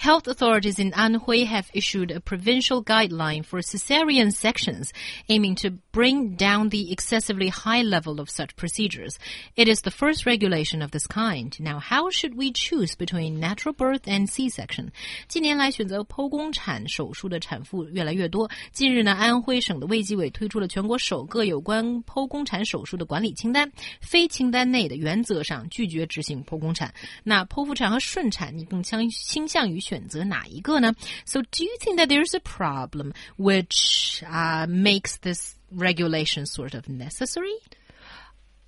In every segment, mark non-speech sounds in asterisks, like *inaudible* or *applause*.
Health authorities in Anhui have issued a provincial guideline for cesarean sections, aiming to bring down the excessively high level of such procedures. It is the first regulation of this kind. Now, how should we choose between natural birth and C-section? 近年来，选择剖宫产手术的产妇越来越多。近日呢，安徽省的卫计委推出了全国首个有关剖宫产手术的管理清单，非清单内的原则上拒绝执行剖宫产。那剖腹产和顺产，你更倾倾向于选 择哪一个呢？So do you think that there's a problem which uh, makes this regulation sort of necessary?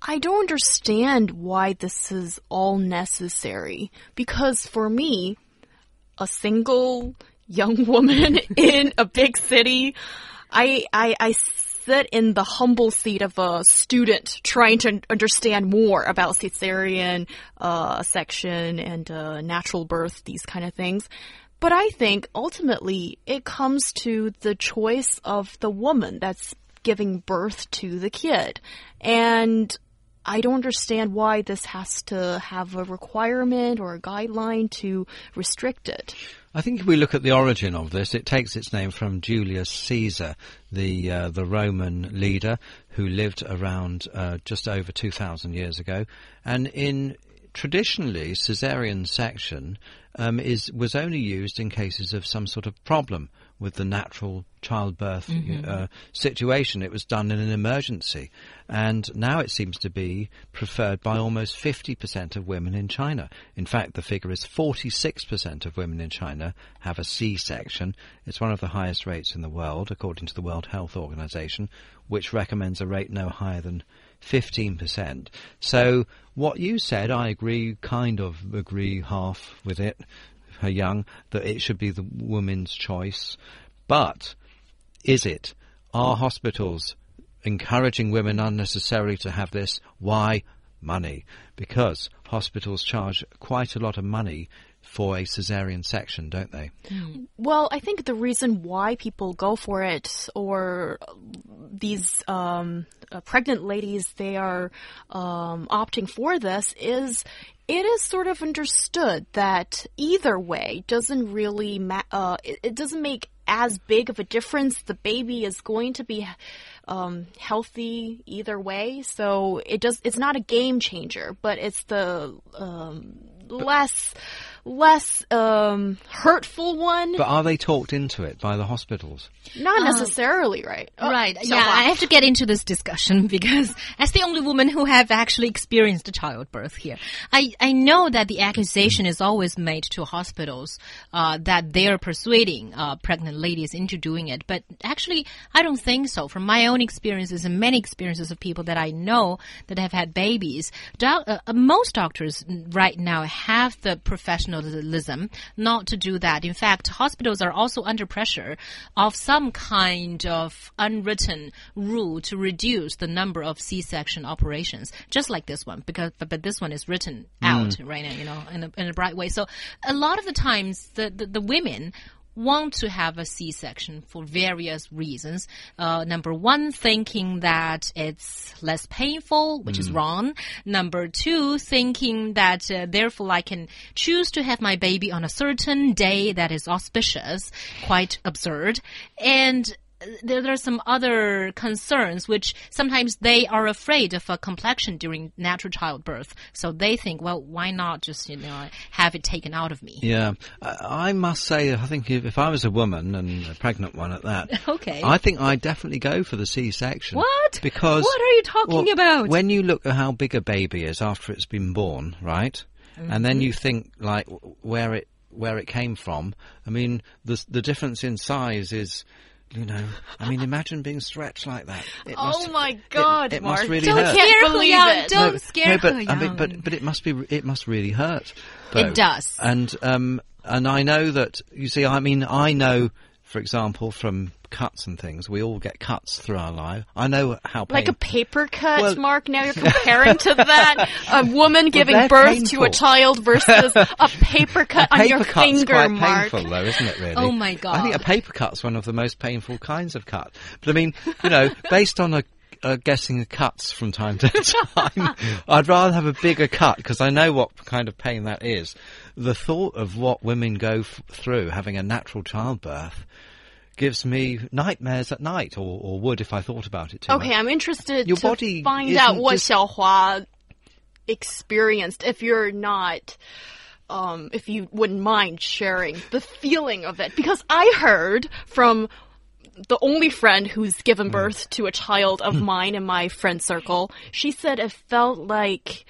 I don't understand why this is all necessary because for me, a single young woman *laughs* in a big city, I, I, I sit in the humble seat of a student trying to understand more about cesarean uh, section and uh, natural birth, these kind of things. But I think ultimately it comes to the choice of the woman that's giving birth to the kid. And I don't understand why this has to have a requirement or a guideline to restrict it. I think if we look at the origin of this, it takes its name from Julius Caesar, the uh, the Roman leader who lived around uh, just over two thousand years ago, and in traditionally caesarean section um, is was only used in cases of some sort of problem with the natural childbirth Mm-hmm. uh, situation. It was done in an emergency, and now it seems to be preferred by almost 50% of women in China. In fact, the figure is 46% of women in China have a C-section. It's one of the highest rates in the world, according to the World Health Organization, which recommends a rate no higher than 15%. So what you said, I agree, kind of agree half with it, her young, that it should be the woman's choice. But is it? Are hospitals encouraging women unnecessarily to have this? Why? Money. Because hospitals charge quite a lot of money for a caesarean section, don't they? Well, I think the reason why people go for it, or these um, uh, pregnant ladies, they are um, opting for this, is it is sort of understood that either way doesn't really ma- uh, it, it doesn't make as big of a difference. The baby is going to be um, healthy either way, so it does. It's not a game changer, but it's the um, less less um, hurtful one. But are they talked into it by the hospitals? Not necessarily, right? Oh, Right. so yeah, far. I have to get into this discussion *laughs* because as the only woman who have actually experienced a childbirth here, I, I know that the accusation is always made to hospitals uh, that they are persuading uh, pregnant ladies into doing it. But actually, I don't think so. From my own experiences and many experiences of people that I know that have had babies, doc- uh, uh, most doctors right now have the professionalism not to do that. In fact, hospitals are also under pressure of some kind of unwritten rule to reduce the number of C-section operations, just like this one, because but, but this one is written mm. out right now, you know, in a, in a bright way. So a lot of the times, the, the, the women want to have a C-section for various reasons. Uh, number one, thinking that it's less painful, which is wrong. Number two, thinking that uh, therefore I can choose to have my baby on a certain day that is auspicious, quite absurd. And there, there are some other concerns which sometimes they are afraid of a complexion during natural childbirth. So they think, well, why not just, you know, have it taken out of me? Yeah, I I must say, I think if, if I was a woman and a pregnant one at that, *laughs* Okay. I think I'd definitely go for the C-section. What? Because What are you talking well, about? When you look at how big a baby is after it's been born, right, and Mm-hmm. then you think like where it where it came from. I mean, the the difference in size is. You know, I mean, imagine being stretched like that. It Oh must- my God, It, Mark. must really Don't hurt. Can't scare believe He it. Don't No, scare no, but, I mean, but but it must be it must really hurt. It does. And um and I know that you see I mean I know for example from cuts and things. We all get cuts through our life. I know how Like a paper cut, Well- Mark. Now you're *laughs* comparing to that a woman giving they're birth to a child versus *laughs* a paper cut on your paper cut's finger, quite Mark. painful, though, isn't it? Really? Oh my god. I think a God. paper cut's one of the most painful kinds of cut. But I mean, you know, *laughs* based on a uh, guessing cuts from time to time. I'd rather have a bigger cut because I know what kind of pain that is. The thought of what women go f- through having a natural childbirth gives me nightmares at night, or, or would if I thought about it too Okay, much. I'm interested Your to body find out what just- Xiaohua experienced. If you're not, um, if you wouldn't mind sharing the feeling of it, because I heard from the only friend who's Mm. given birth to a child of mine in my friend circle, she said it felt like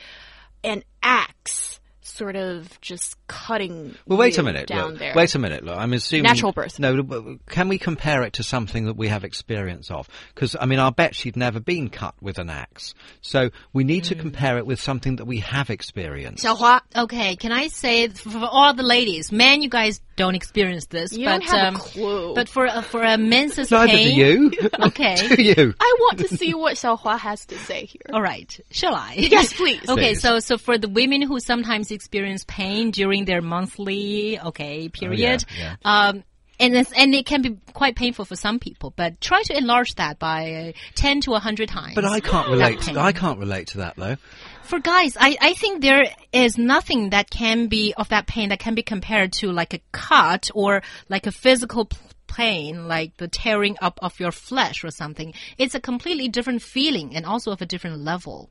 an axe sort of just cutting Well, wait you a minute. down look, there. Wait a minute. Look, I'm assuming Natural birth. No, can we compare it to something that we have experience of? Because I mean, I'll bet she'd never been cut with an axe. So we need Mm. to compare it with something that we have experienced. Xiaohua, Okay, can I say for for all the ladies, men, you guys don't experience this, you but don't have um, a clue. but for a, for a menses Neither do you. *laughs* Okay. *laughs* do you? I want to see what Xiaohua has to say here. All right, shall I? Yes, please. *laughs* Okay, Please. so so for the women who sometimes experience pain during their monthly okay period, Oh, yeah. um, and it's, and it can be quite painful for some people, but try to enlarge that by ten to hundred times. But I can't relate. To, I can't relate to that though. For guys, I, I think there is nothing that can be of that pain that can be compared to like a cut or like a physical pain, like the tearing up of your flesh or something. It's a completely different feeling and also of a different level.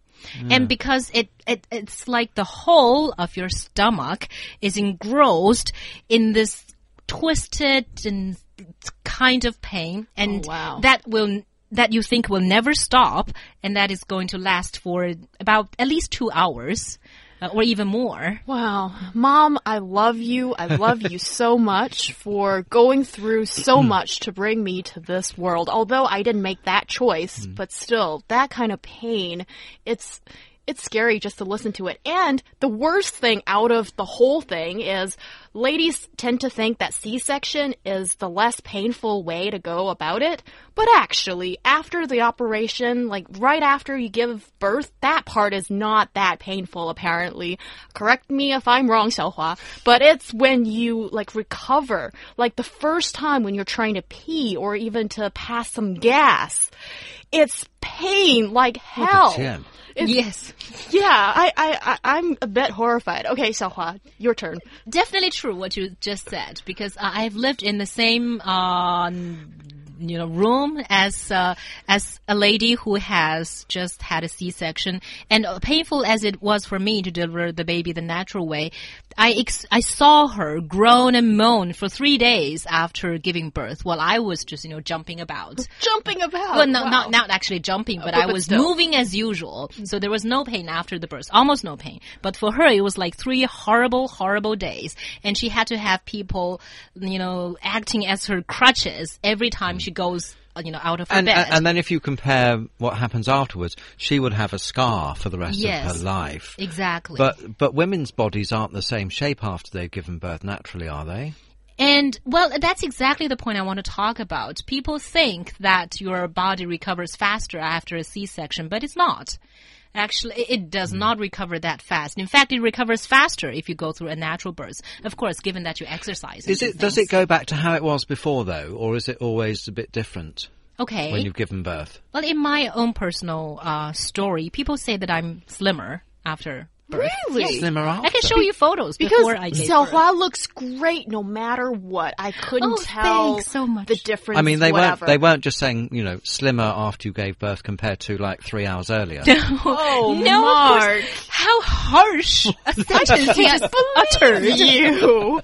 And because it, it it's like the whole of your stomach is engrossed in this twisted and kind of pain and Oh, wow. that will that you think will never stop and that is going to last for about at least two hours uh, or even more. Wow. Mom, I love you. I love you *laughs* so much for going through so much to bring me to this world. Although I didn't make that choice, but still, that kind of pain, it's, it's scary just to listen to it. And the worst thing out of the whole thing is ladies tend to think that C-section is the less painful way to go about it. But actually, after the operation, like right after you give birth, that part is not that painful apparently. Correct me if I'm wrong, Xiaohua. But it's when you like recover, like the first time when you're trying to pee or even to pass some gas. It's pain like hell. It's- Yes. yeah, I, I, I, I'm a bit horrified. Okay, Xiaohua, your turn. Definitely true what you just said because I've lived in the same uh, you know room as uh, as a lady who has just had a C-section and painful as it was for me to deliver the baby the natural way I ex- I saw her groan and moan for 3 days after giving birth while I was just you know jumping about Jumping about. well, no, wow. not not actually jumping, but, but- I was still. moving as usual. So there was no pain after the birth, almost no pain. But for her, it was like three horrible, horrible days, and she had to have people, you know, acting as her crutches every time she goes, you know, out of her And, bed. and and then if you compare what happens afterwards, she would have a scar for the rest Yes. of her life. exactly. But but women's bodies aren't the same shape after they've given birth naturally, are they? And well, that's exactly the point I want to talk about. People think that your body recovers faster after a C-section, but it's not. Actually, it- does not recover that fast. In fact, it recovers faster if you go through a natural birth. Of course, given that you exercise. Is it does it go back to how it was before though, or is it always a bit different Okay. when you've given birth? Well, in my own personal uh, story, people say that I'm slimmer after birth. Really? Slimmer I can show you photos Because before I gave birth. Xiaohua looks great no matter what. I couldn't Oh, tell so much. the difference. I mean, they whatever. weren't they weren't just saying you know slimmer after you gave birth compared to like three hours earlier. *laughs* Oh, no, of. Mark. How harsh a *laughs* sentence he just uttered. *laughs* you.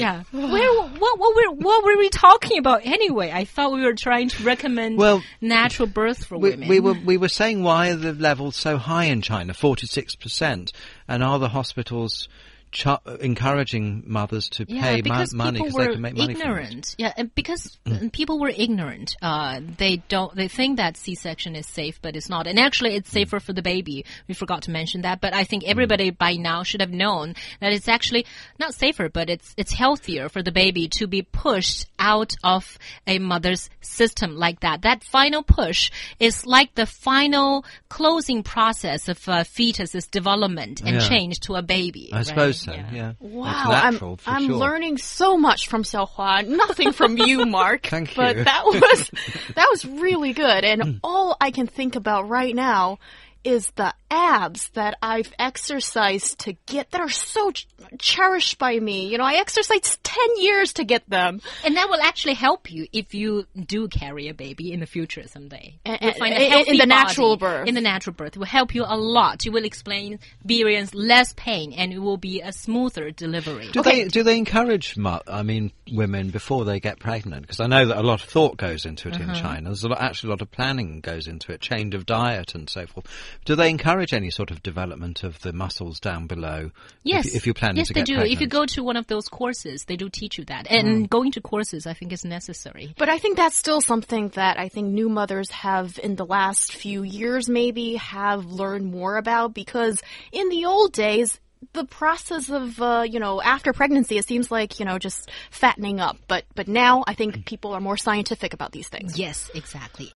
Yeah. *laughs* Where, what, what, were, what were we talking about anyway? I thought we were trying to recommend Well, natural birth for We, women. we were we were saying why are the levels so high in China, forty six percent, and are the hospitals ch- encouraging mothers to Yeah, pay because money because they can make money ignorant. Yeah, and because mm, people were ignorant. Uh, they don't. They think that C-section is safe, but it's not. And actually, it's safer for the baby. We forgot to mention that. But I think everybody by now should have known that it's actually not safer, but it's it's healthier for the baby to be pushed out of a mother's system like that. That final push is like the final closing process of a fetus's development and Yeah. change to a baby. I right? suppose so. Yeah. Wow, It's natural I'm, for I'm sure. learning so much from Xiaohua. Nothing from you, *laughs* Mark. Thank But you. that was *laughs* that was really good. Hmm. And all I can think about right now is the abs that I've exercised to get that are so ch- cherished by me. You know, I exercised 10 years to get them. And that will actually help you if you do carry a baby in the future someday. A- You'll find a in- in healthy the natural body birth. In the natural birth. It will help you a lot. You will explain, experience less pain and it will be a smoother delivery. Do they do they encourage, I mean, women before they get pregnant? Because I know that a lot of thought goes into it Uh-huh. in China. There's a lot, actually a lot of planning goes into it, change of diet and so forth. Do they encourage any sort of development of the muscles down below? Yes. if, if you're planning yes, to they do. pregnant. If you go to one of those courses, they do teach you that. And going to courses, I think, is necessary. But I think that's still something that I think new mothers have in the last few years maybe have learned more about because in the old days, the process of, uh, you know, after pregnancy, it seems like, you know, just fattening up. But, but now I think people are more scientific about these things. Yes, exactly.